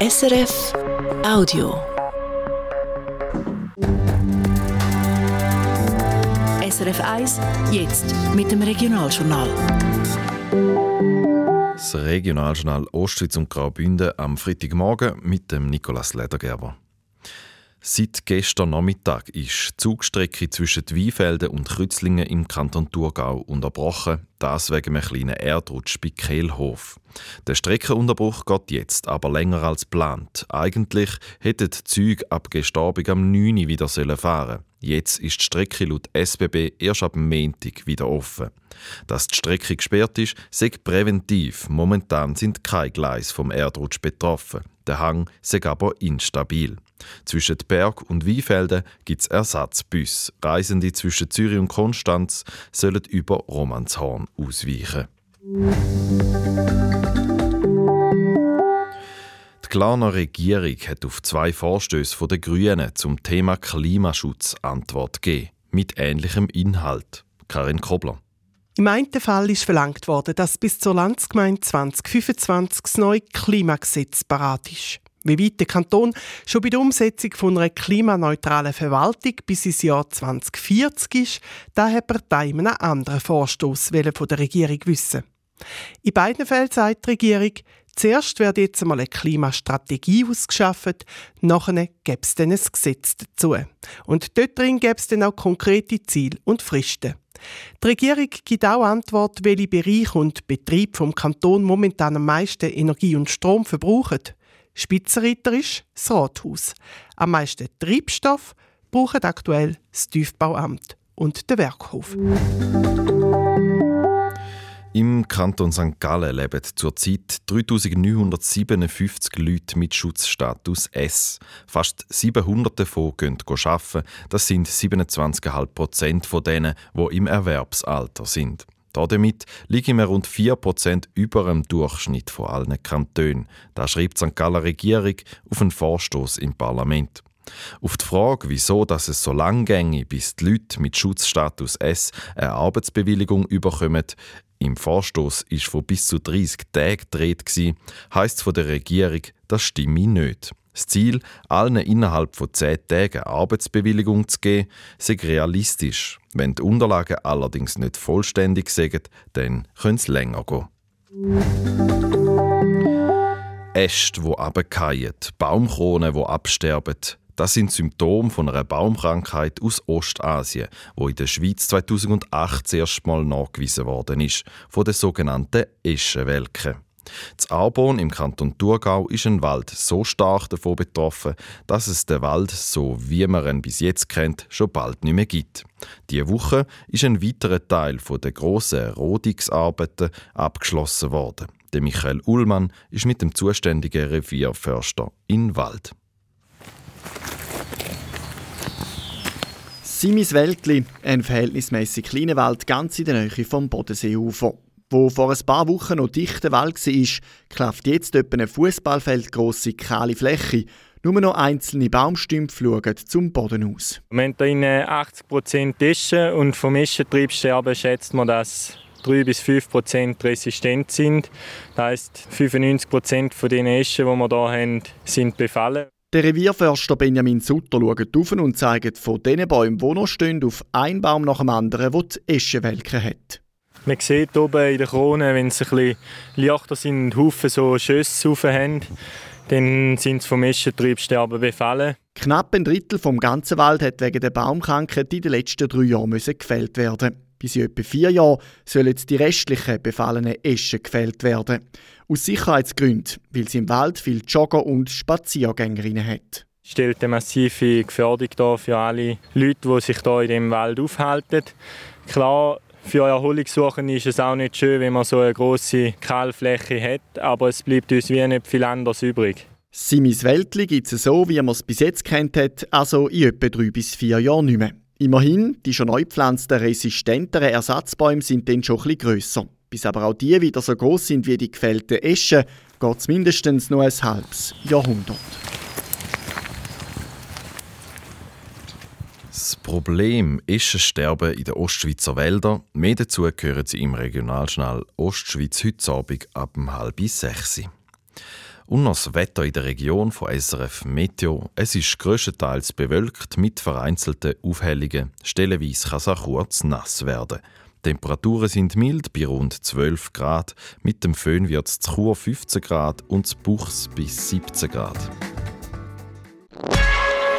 SRF Audio. SRF 1, jetzt mit dem Regionaljournal. Das Regionaljournal Ostschweiz und Graubünden am Freitagmorgen mit dem Nikolaus Ledergerber. Seit gestern Nachmittag ist die Zugstrecke zwischen Weinfelden und Krützlingen im Kanton Thurgau unterbrochen, das wegen einem kleinen Erdrutsch bei Kehlhof. Der Streckenunterbruch geht jetzt aber länger als geplant. Eigentlich hätten die Züge ab gestern am 9 Uhr wieder fahren Jetzt ist die Strecke laut SBB erst ab Montag wieder offen. Dass die Strecke gesperrt ist, sagt präventiv. Momentan sind keine Gleise vom Erdrutsch betroffen. Der Hang sei aber instabil. Zwischen Berg und Weinfelden gibt es Ersatzbus. Reisende zwischen Zürich und Konstanz sollen über Romanshorn ausweichen. Die Glarner Regierung hat auf zwei Vorstöße der Grünen zum Thema Klimaschutz Antwort gegeben. Mit ähnlichem Inhalt. Karin Kobler. Im einen Fall ist verlangt worden, dass bis zur Landsgemeinde 2025 das neue Klimagesetz parat ist. Wie weit der Kanton schon bei der Umsetzung von einer klimaneutralen Verwaltung bis ins Jahr 2040 ist, da hat die Partei einen anderen Vorstoß von der Regierung wissen. In beiden Fällen sagt die Regierung, zuerst wird jetzt einmal eine Klimastrategie ausgeschafft, nachher gäbe es dann ein Gesetz dazu. Und dort drin gäbe es dann auch konkrete Ziele und Fristen. Die Regierung gibt auch Antwort, welche Bereiche und Betriebe vom Kanton momentan am meisten Energie und Strom verbrauchen. Spitzenreiter ist das Rathaus. Am meisten Treibstoff braucht aktuell das Tiefbauamt und der Werkhof. Im Kanton St. Gallen leben zurzeit 3957 Leute mit Schutzstatus S. Fast 700 davon gehen arbeiten. Das sind 27,5 Prozent von denen, die im Erwerbsalter sind. Damit liegen wir rund 4% über dem Durchschnitt von allen Kantonen. Das schreibt die St. Galler Regierung auf einen Vorstoß im Parlament. Auf die Frage, wieso dass es so lang ginge, bis die Leute mit Schutzstatus S eine Arbeitsbewilligung überkommen, im Vorstoß ist von bis zu 30 Tagen gedreht heisst es von der Regierung, das stimme nicht. Das Ziel, allen innerhalb von 10 Tagen Arbeitsbewilligung zu geben, sei realistisch. Wenn die Unterlagen allerdings nicht vollständig sind, dann können es länger gehen. Äste, die runterfallen, Baumkronen, die absterben, das sind Symptome von einer Baumkrankheit aus Ostasien, wo in der Schweiz 2008 erstmal nachgewiesen worden ist, von der sogenannten Eschenwelke. Das Arbon im Kanton Thurgau ist ein Wald so stark davon betroffen, dass es den Wald, so wie man ihn bis jetzt kennt, schon bald nicht mehr gibt. Diese Woche ist ein weiterer Teil der grossen Rodungsarbeiten abgeschlossen worden. Michael Ullmann ist mit dem zuständigen Revierförster in Wald. Simis Wäldli, ein verhältnismäßig kleiner Wald ganz in der Nähe vom Bodenseeufer. Wo vor ein paar Wochen noch dichter Wald war, klafft jetzt etwa eine Fußballfeldgrosse kahle Fläche. Nur noch einzelne Baumstümpfe schauen zum Boden aus. Wir haben hier 80% Eschen und vom Eschentriebsterben schätzt man, dass 3 bis 5% resistent sind. Das heisst, 95% von den Eschen, die wir hier haben, sind befallen. Der Revierförster Benjamin Sutter schaut auf und zeigt von den Bäumen, die noch stehen, auf einen Baum nach dem anderen, der die Eschenwelke hat. Man sieht oben in der Krone, wenn es ein bisschen leichter sind und Haufen so Schüsse haben, dann sind sie vom Eschentriebsterben befallen. Knapp ein Drittel vom ganzen Wald hat wegen der Baumkrankheit in den letzten drei Jahren gefällt werden. Bis in etwa vier Jahren sollen die restlichen befallenen Eschen gefällt werden. Aus Sicherheitsgründen, weil es im Wald viele Jogger und Spaziergängerinnen hat. Es stellt eine massive Gefährdung dar für alle Leute, die sich hier in dem Wald aufhalten. Klar, für Erholungssuchende ist es auch nicht schön, wenn man so eine große Kahlfläche hat, aber es bleibt uns wie nicht viel anderes übrig. Simis Wäldli gibt es so, wie man es bis jetzt kennt hat, also in etwa drei bis vier Jahren nicht mehr. Immerhin, die schon neu gepflanzten resistenteren Ersatzbäume sind dann schon etwas grösser. Bis aber auch die wieder so groß sind wie die gefällten Eschen, geht es mindestens noch ein halbes Jahrhundert. Das Problem Eschensterben in den Ostschweizer Wäldern. Mehr dazu hören Sie im Regionaljournal Ostschweiz heute Abend ab halb sechs. Und noch das Wetter in der Region von SRF Meteo. Es ist größtenteils bewölkt mit vereinzelten Aufhellungen. Stellenweise kann es auch kurz nass werden. Temperaturen sind mild bei rund 12 Grad. Mit dem Föhn wird es zu Chur 15 Grad und zu Buchs bis 17 Grad.